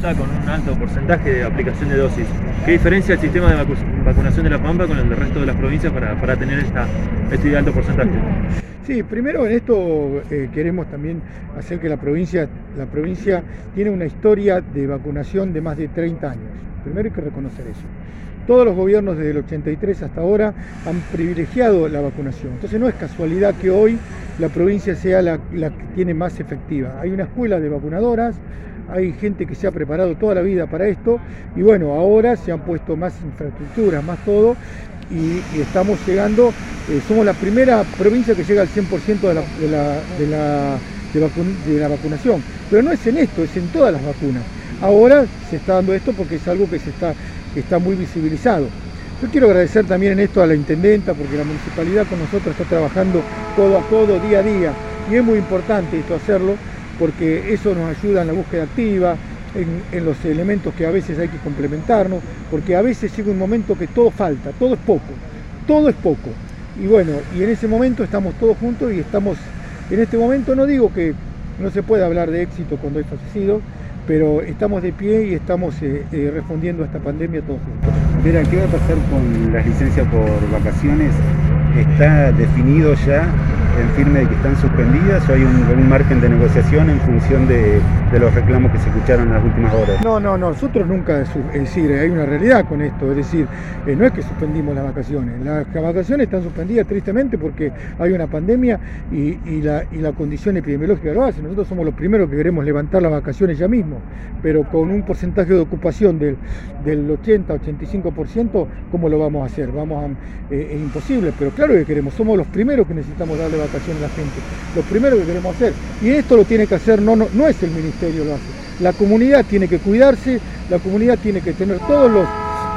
Con un alto porcentaje de aplicación de dosis. ¿Qué diferencia el sistema de vacunación de La Pampa con el del resto de las provincias para, tener esta, este alto porcentaje? Sí, primero en esto eh, queremos también hacer que la provincia, la provincia tiene una historia de vacunación de más de 30 años. Primero hay que reconocer eso. Todos los gobiernos desde el 83 hasta ahora han privilegiado la vacunación. Entonces no es casualidad que hoy la provincia sea la, que tiene más efectiva. Hay una escuela de vacunadoras, hay gente que se ha preparado toda la vida para esto y bueno, ahora se han puesto más infraestructuras, más todo y, estamos llegando, eh, somos la primera provincia que llega al 100% de la, de, la, de, la, vacunación. Pero no es en esto, es en todas las vacunas. Ahora se está dando esto porque es algo que se está, está muy visibilizado. Yo quiero agradecer también en esto a la intendenta porque la municipalidad con nosotros está trabajando codo a codo, día a día. Y es muy importante esto hacerlo porque eso nos ayuda en la búsqueda activa, en, los elementos que a veces hay que complementarnos, porque a veces llega un momento que todo falta, todo es poco, todo es poco. Y bueno, y en ese momento estamos todos juntos y estamos, en este momento no digo que no se puede hablar de éxito cuando hay fallecidos, pero estamos de pie y estamos eh, eh, respondiendo a esta pandemia todos juntos. Mira, ¿qué va a pasar con las licencias por vacaciones? ¿Está definido ya en firme de que están suspendidas o hay un, margen de negociación en función de, los reclamos que se escucharon en las últimas horas? No, no, nosotros nunca, es decir, hay una realidad con esto, es decir, eh, no es que suspendimos las vacaciones, las vacaciones están suspendidas tristemente porque hay una pandemia y, la, y la condición epidemiológica lo hace. Nosotros somos los primeros que queremos levantar las vacaciones ya mismo, pero con un porcentaje de ocupación del, del 80-85%, ¿cómo lo vamos a hacer? Vamos eh, es imposible, pero claro que queremos, somos los primeros que necesitamos darle vacaciones la gente. Lo primero que queremos hacer, y esto lo tiene que hacer, no, no, no es el ministerio lo hace, la comunidad tiene que cuidarse, la comunidad tiene que tener todos los,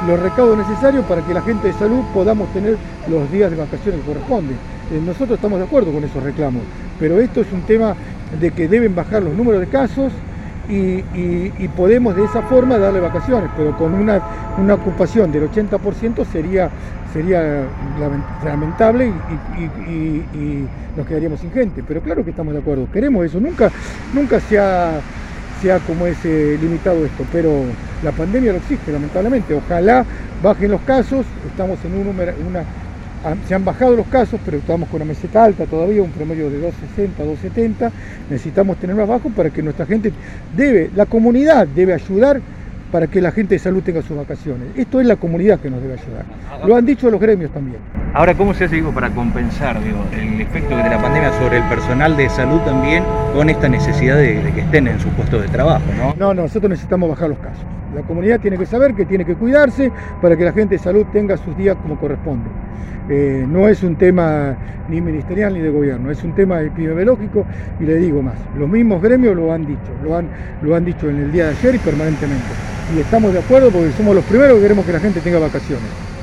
los recaudos necesarios para que la gente de salud podamos tener los días de vacaciones que corresponden. Eh, nosotros estamos de acuerdo con esos reclamos, pero esto es un tema de que deben bajar los números de casos, y, podemos de esa forma darle vacaciones, pero con una, una ocupación del 80% sería sería lamentable y, nos quedaríamos sin gente. Pero claro que estamos de acuerdo, queremos eso. Nunca, nunca se ha, como ese limitado esto, pero la pandemia lo exige, lamentablemente. Ojalá bajen los casos, estamos en un número, una, se han bajado los casos, pero estamos con una meseta alta todavía, un promedio de 260, 270. Necesitamos tener más bajo para que nuestra gente debe, la comunidad debe ayudar para que la gente de salud tenga sus vacaciones. Esto es la comunidad que nos debe ayudar. Lo han dicho los gremios también. Ahora, ¿cómo se hace para compensar el efecto de la pandemia sobre el personal de salud también con esta necesidad de, que estén en sus puestos de trabajo? ¿no? no, nosotros necesitamos bajar los casos. La comunidad tiene que saber que tiene que cuidarse para que la gente de salud tenga sus días como corresponde. Eh, no es un tema ni ministerial ni de gobierno, es un tema epidemiológico y le digo más, los mismos gremios lo han dicho, lo han, lo han dicho en el día de ayer y permanentemente y estamos de acuerdo porque somos los primeros que queremos que la gente tenga vacaciones.